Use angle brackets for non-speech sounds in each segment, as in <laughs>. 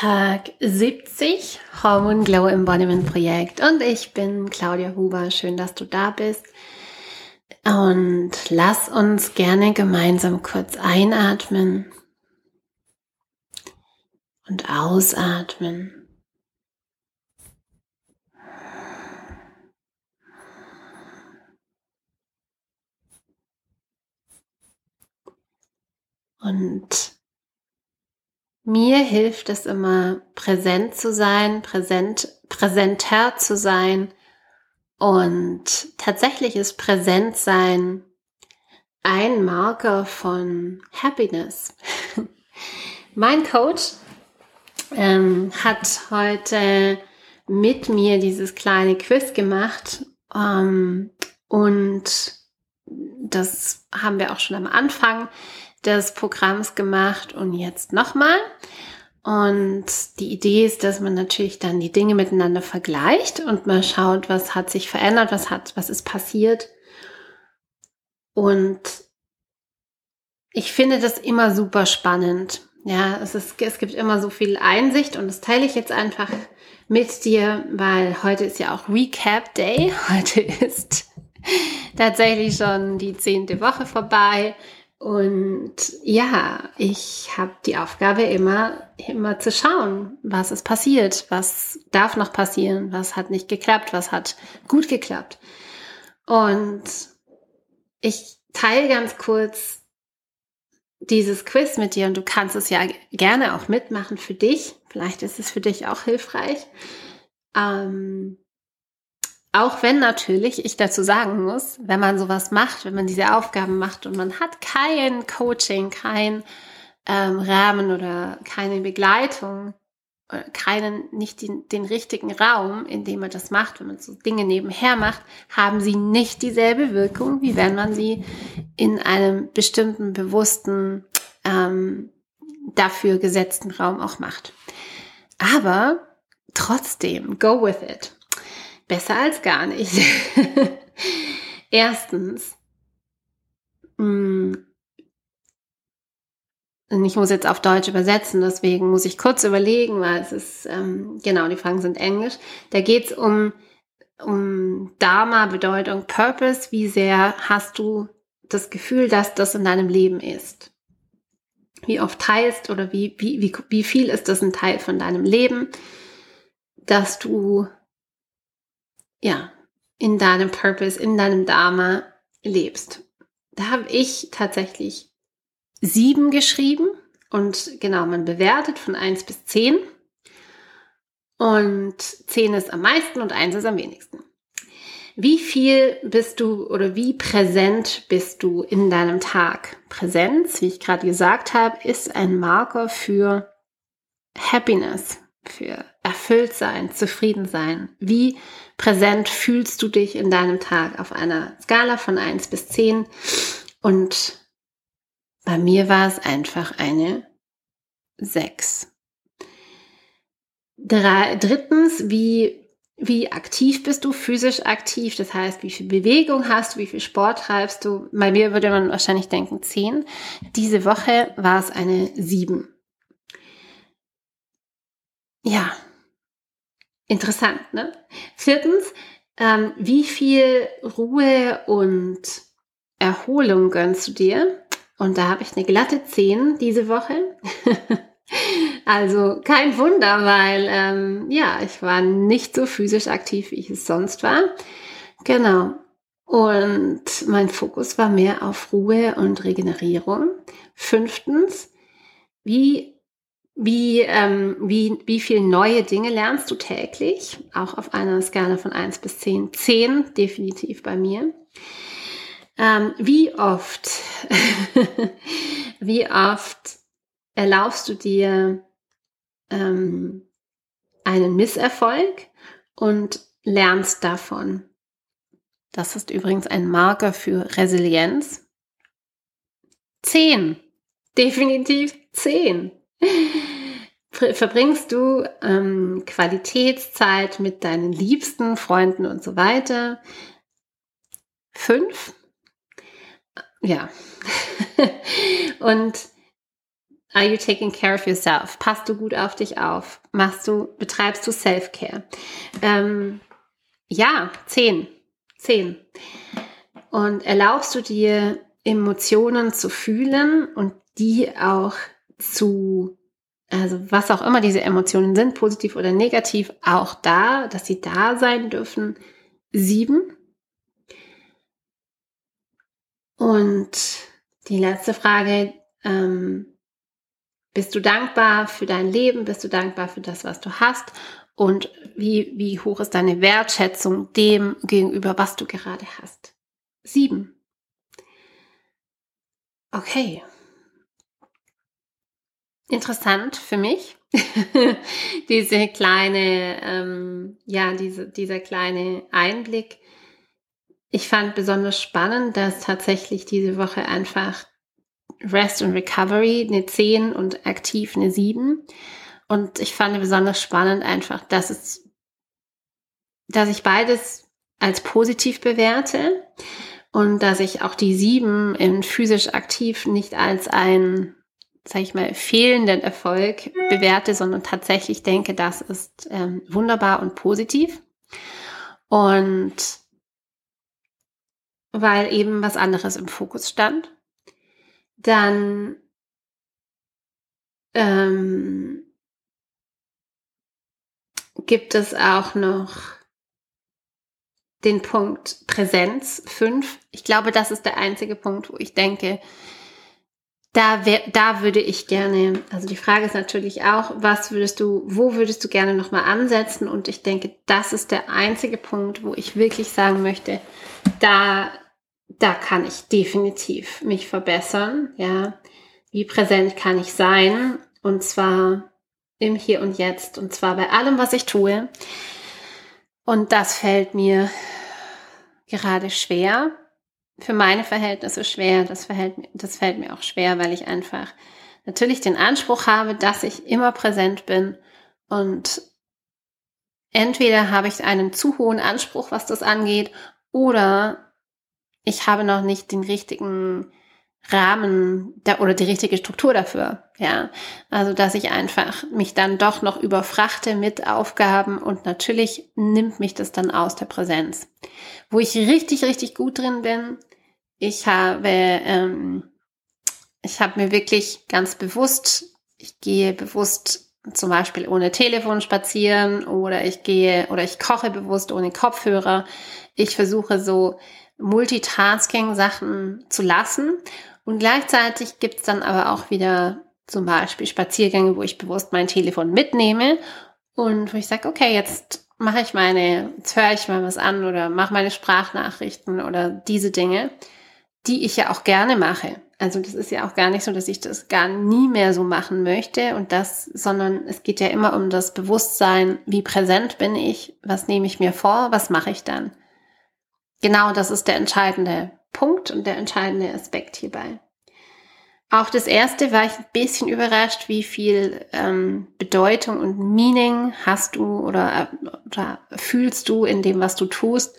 Tag 70 Hormone Glow Embodiment Projekt und ich bin Claudia Huber. Schön, dass du da bist. Und lass uns gerne gemeinsam kurz einatmen und ausatmen. Und mir hilft es immer, präsent zu sein, präsent, präsenter zu sein. Und tatsächlich ist Präsentsein ein Marker von Happiness. <laughs> mein Coach ähm, hat heute mit mir dieses kleine Quiz gemacht ähm, und das haben wir auch schon am Anfang des Programms gemacht und jetzt nochmal. Und die Idee ist, dass man natürlich dann die Dinge miteinander vergleicht und mal schaut, was hat sich verändert, was hat, was ist passiert. Und ich finde das immer super spannend. Ja, es, ist, es gibt immer so viel Einsicht und das teile ich jetzt einfach mit dir, weil heute ist ja auch Recap Day. <laughs> Heute ist tatsächlich schon die zehnte Woche vorbei. Und ja, ich habe die Aufgabe immer, immer zu schauen, was ist passiert, was darf noch passieren, was hat nicht geklappt, was hat gut geklappt. Und ich teile ganz kurz dieses Quiz mit dir und du kannst es ja gerne auch mitmachen für dich. Vielleicht ist es für dich auch hilfreich. Ähm, auch wenn natürlich ich dazu sagen muss, wenn man sowas macht, wenn man diese Aufgaben macht und man hat kein Coaching, kein ähm, Rahmen oder keine Begleitung, äh, keinen, nicht den, den richtigen Raum, in dem man das macht, wenn man so Dinge nebenher macht, haben sie nicht dieselbe Wirkung, wie wenn man sie in einem bestimmten, bewussten, ähm, dafür gesetzten Raum auch macht. Aber trotzdem, go with it. Besser als gar nicht. <laughs> Erstens, mm, ich muss jetzt auf Deutsch übersetzen, deswegen muss ich kurz überlegen, weil es ist, ähm, genau, die Fragen sind Englisch. Da geht es um, um Dharma, Bedeutung, Purpose. Wie sehr hast du das Gefühl, dass das in deinem Leben ist? Wie oft teilst oder wie, wie, wie, wie viel ist das ein Teil von deinem Leben, dass du ja, in deinem Purpose, in deinem Dharma lebst. Da habe ich tatsächlich sieben geschrieben und genau, man bewertet von eins bis zehn und zehn ist am meisten und eins ist am wenigsten. Wie viel bist du oder wie präsent bist du in deinem Tag? Präsenz, wie ich gerade gesagt habe, ist ein Marker für Happiness, für erfüllt sein, zufrieden sein. Wie präsent fühlst du dich in deinem Tag auf einer Skala von 1 bis 10? Und bei mir war es einfach eine 6. Drei, drittens, wie, wie aktiv bist du, physisch aktiv? Das heißt, wie viel Bewegung hast du, wie viel Sport treibst du? Bei mir würde man wahrscheinlich denken 10. Diese Woche war es eine 7. Ja, interessant, ne? Viertens, ähm, wie viel Ruhe und Erholung gönnst du dir? Und da habe ich eine glatte 10 diese Woche. <laughs> also kein Wunder, weil ähm, ja, ich war nicht so physisch aktiv, wie ich es sonst war. Genau. Und mein Fokus war mehr auf Ruhe und Regenerierung. Fünftens, wie wie, ähm, wie, wie viel neue Dinge lernst du täglich? Auch auf einer Skala von 1 bis 10. 10 definitiv bei mir. Ähm, wie oft, <laughs> wie oft erlaubst du dir ähm, einen Misserfolg und lernst davon? Das ist übrigens ein Marker für Resilienz. 10. Definitiv 10 verbringst du ähm, Qualitätszeit mit deinen liebsten Freunden und so weiter. Fünf. Ja. <laughs> und Are you taking care of yourself? Passt du gut auf dich auf? Machst du, betreibst du Self-Care? Ähm, ja, zehn. Zehn. Und erlaubst du dir Emotionen zu fühlen und die auch zu, also was auch immer diese Emotionen sind, positiv oder negativ, auch da, dass sie da sein dürfen. Sieben. Und die letzte Frage, ähm, bist du dankbar für dein Leben? Bist du dankbar für das, was du hast? Und wie, wie hoch ist deine Wertschätzung dem gegenüber, was du gerade hast? Sieben. Okay. Interessant für mich. <laughs> diese kleine, ähm, ja, diese, dieser kleine Einblick. Ich fand besonders spannend, dass tatsächlich diese Woche einfach Rest und Recovery eine 10 und aktiv eine 7. Und ich fand besonders spannend einfach, dass es, dass ich beides als positiv bewerte und dass ich auch die 7 in physisch aktiv nicht als ein, sag ich mal, fehlenden Erfolg bewerte, sondern tatsächlich denke, das ist ähm, wunderbar und positiv. Und weil eben was anderes im Fokus stand dann ähm, gibt es auch noch den Punkt Präsenz 5. Ich glaube, das ist der einzige Punkt, wo ich denke, da, wär, da würde ich gerne, also die Frage ist natürlich auch, was würdest du, wo würdest du gerne nochmal ansetzen? Und ich denke, das ist der einzige Punkt, wo ich wirklich sagen möchte, da da kann ich definitiv mich verbessern, ja. Wie präsent kann ich sein? Und zwar im Hier und Jetzt und zwar bei allem, was ich tue. Und das fällt mir gerade schwer. Für meine Verhältnisse schwer. Das, verhält, das fällt mir auch schwer, weil ich einfach natürlich den Anspruch habe, dass ich immer präsent bin. Und entweder habe ich einen zu hohen Anspruch, was das angeht, oder ich habe noch nicht den richtigen Rahmen da, oder die richtige Struktur dafür. Ja, also dass ich einfach mich dann doch noch überfrachte mit Aufgaben und natürlich nimmt mich das dann aus der Präsenz. Wo ich richtig, richtig gut drin bin, ich habe, ähm, ich habe mir wirklich ganz bewusst, ich gehe bewusst zum Beispiel ohne Telefon spazieren oder ich gehe oder ich koche bewusst ohne Kopfhörer. Ich versuche so Multitasking-Sachen zu lassen. Und gleichzeitig gibt es dann aber auch wieder zum Beispiel Spaziergänge, wo ich bewusst mein Telefon mitnehme und wo ich sage, okay, jetzt mache ich meine, jetzt höre ich mal was an oder mache meine Sprachnachrichten oder diese Dinge, die ich ja auch gerne mache. Also das ist ja auch gar nicht so, dass ich das gar nie mehr so machen möchte und das, sondern es geht ja immer um das Bewusstsein, wie präsent bin ich, was nehme ich mir vor, was mache ich dann. Genau, das ist der entscheidende Punkt und der entscheidende Aspekt hierbei. Auch das erste war ich ein bisschen überrascht, wie viel ähm, Bedeutung und Meaning hast du oder, oder fühlst du in dem, was du tust.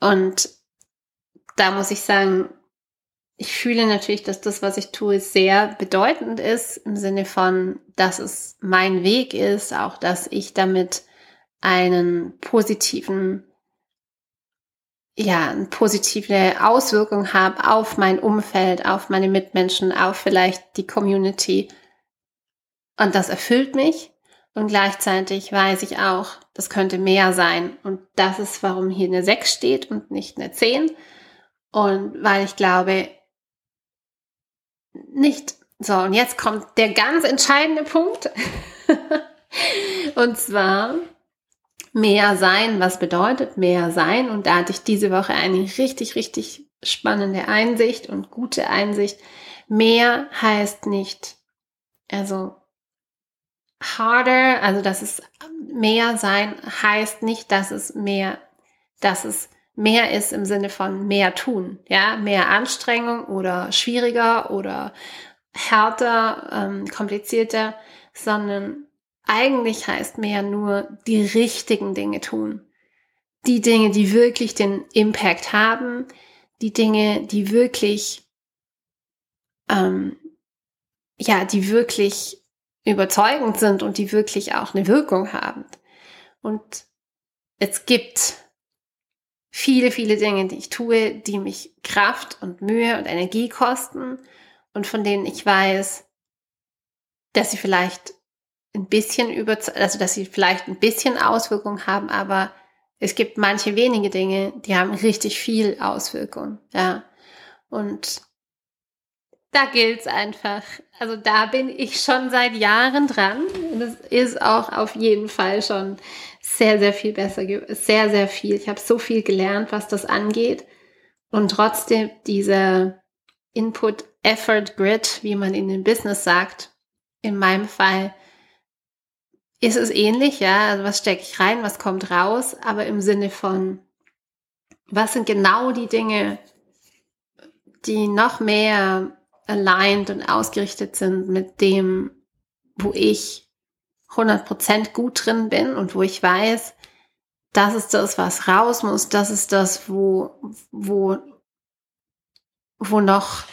Und da muss ich sagen, ich fühle natürlich, dass das, was ich tue, sehr bedeutend ist, im Sinne von, dass es mein Weg ist, auch dass ich damit einen positiven ja, eine positive Auswirkung habe auf mein Umfeld, auf meine Mitmenschen, auf vielleicht die Community. Und das erfüllt mich. Und gleichzeitig weiß ich auch, das könnte mehr sein. Und das ist, warum hier eine 6 steht und nicht eine 10. Und weil ich glaube, nicht. So, und jetzt kommt der ganz entscheidende Punkt. <laughs> und zwar, mehr sein, was bedeutet mehr sein? Und da hatte ich diese Woche eine richtig, richtig spannende Einsicht und gute Einsicht. Mehr heißt nicht, also harder, also dass es mehr sein heißt nicht, dass es mehr, dass es mehr ist im Sinne von mehr tun, ja, mehr Anstrengung oder schwieriger oder härter, ähm, komplizierter, sondern eigentlich heißt mehr nur die richtigen Dinge tun. Die Dinge, die wirklich den Impact haben, die Dinge, die wirklich ähm, ja, die wirklich überzeugend sind und die wirklich auch eine Wirkung haben. Und es gibt viele, viele Dinge, die ich tue, die mich Kraft und Mühe und Energie kosten und von denen ich weiß, dass sie vielleicht ein bisschen über, also dass sie vielleicht ein bisschen Auswirkungen haben, aber es gibt manche wenige Dinge, die haben richtig viel Auswirkungen, ja. Und da gilt's einfach. Also da bin ich schon seit Jahren dran. Es ist auch auf jeden Fall schon sehr, sehr viel besser, sehr, sehr viel. Ich habe so viel gelernt, was das angeht. Und trotzdem dieser Input-Effort-Grid, wie man in dem Business sagt, in meinem Fall ist es ähnlich, ja. Also was stecke ich rein, was kommt raus, aber im Sinne von, was sind genau die Dinge, die noch mehr aligned und ausgerichtet sind mit dem, wo ich 100% gut drin bin und wo ich weiß, das ist das, was raus muss, das ist das, wo, wo, wo noch,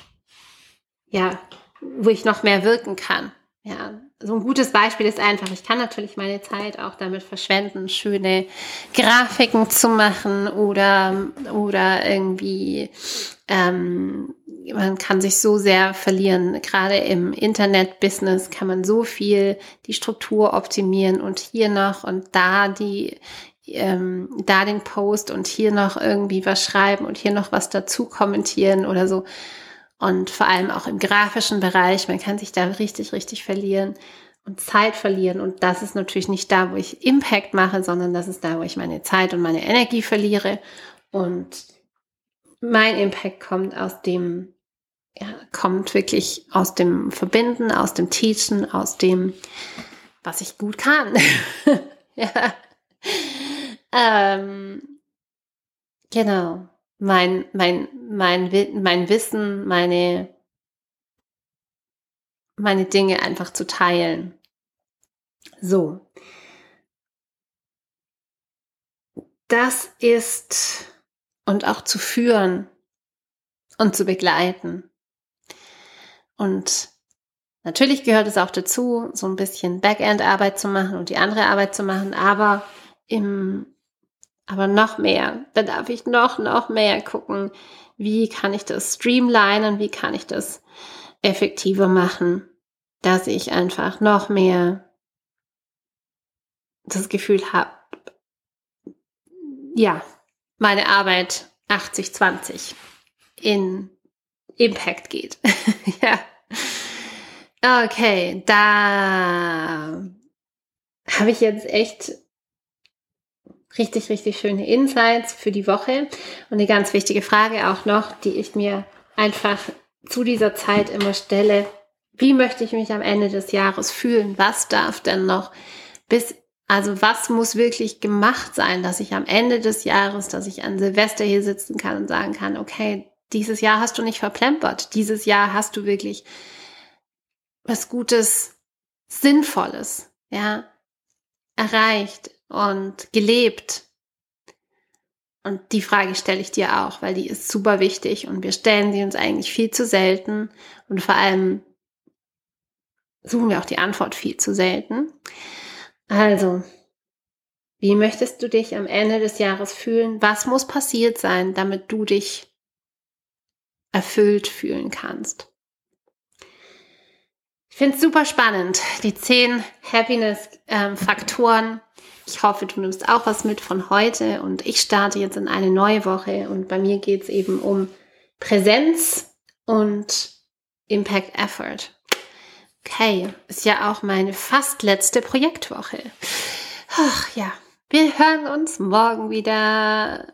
ja, wo ich noch mehr wirken kann. Ja, so ein gutes Beispiel ist einfach, ich kann natürlich meine Zeit auch damit verschwenden, schöne Grafiken zu machen oder, oder irgendwie, ähm, man kann sich so sehr verlieren. Gerade im Internet-Business kann man so viel die Struktur optimieren und hier noch und da die, ähm, da den Post und hier noch irgendwie was schreiben und hier noch was dazu kommentieren oder so und vor allem auch im grafischen Bereich. Man kann sich da richtig, richtig verlieren und Zeit verlieren. Und das ist natürlich nicht da, wo ich Impact mache, sondern das ist da, wo ich meine Zeit und meine Energie verliere. Und mein Impact kommt aus dem, ja, kommt wirklich aus dem Verbinden, aus dem Teachen, aus dem, was ich gut kann. <laughs> ja. Ähm, genau mein, mein, mein, mein Wissen, meine, meine Dinge einfach zu teilen. So. Das ist und auch zu führen und zu begleiten. Und natürlich gehört es auch dazu, so ein bisschen Backend-Arbeit zu machen und die andere Arbeit zu machen, aber im aber noch mehr. Da darf ich noch, noch mehr gucken, wie kann ich das streamlinen, wie kann ich das effektiver machen, dass ich einfach noch mehr das Gefühl habe, ja, meine Arbeit 80-20 in Impact geht. <laughs> ja. Okay, da habe ich jetzt echt richtig, richtig schöne Insights für die Woche. Und eine ganz wichtige Frage auch noch, die ich mir einfach zu dieser Zeit immer stelle. Wie möchte ich mich am Ende des Jahres fühlen? Was darf denn noch bis, also was muss wirklich gemacht sein, dass ich am Ende des Jahres, dass ich an Silvester hier sitzen kann und sagen kann, okay, dieses Jahr hast du nicht verplempert. Dieses Jahr hast du wirklich was Gutes, Sinnvolles, ja, erreicht und gelebt? Und die Frage stelle ich dir auch, weil die ist super wichtig und wir stellen sie uns eigentlich viel zu selten und vor allem suchen wir auch die Antwort viel zu selten. Also, wie möchtest du dich am Ende des Jahres fühlen? Was muss passiert sein, damit du dich erfüllt fühlen kannst? Ich finde es super spannend, die zehn Happiness-Faktoren. Ähm, ich hoffe, du nimmst auch was mit von heute und ich starte jetzt in eine neue Woche und bei mir geht es eben um Präsenz und Impact Effort. Okay, ist ja auch meine fast letzte Projektwoche. Ach ja, wir hören uns morgen wieder.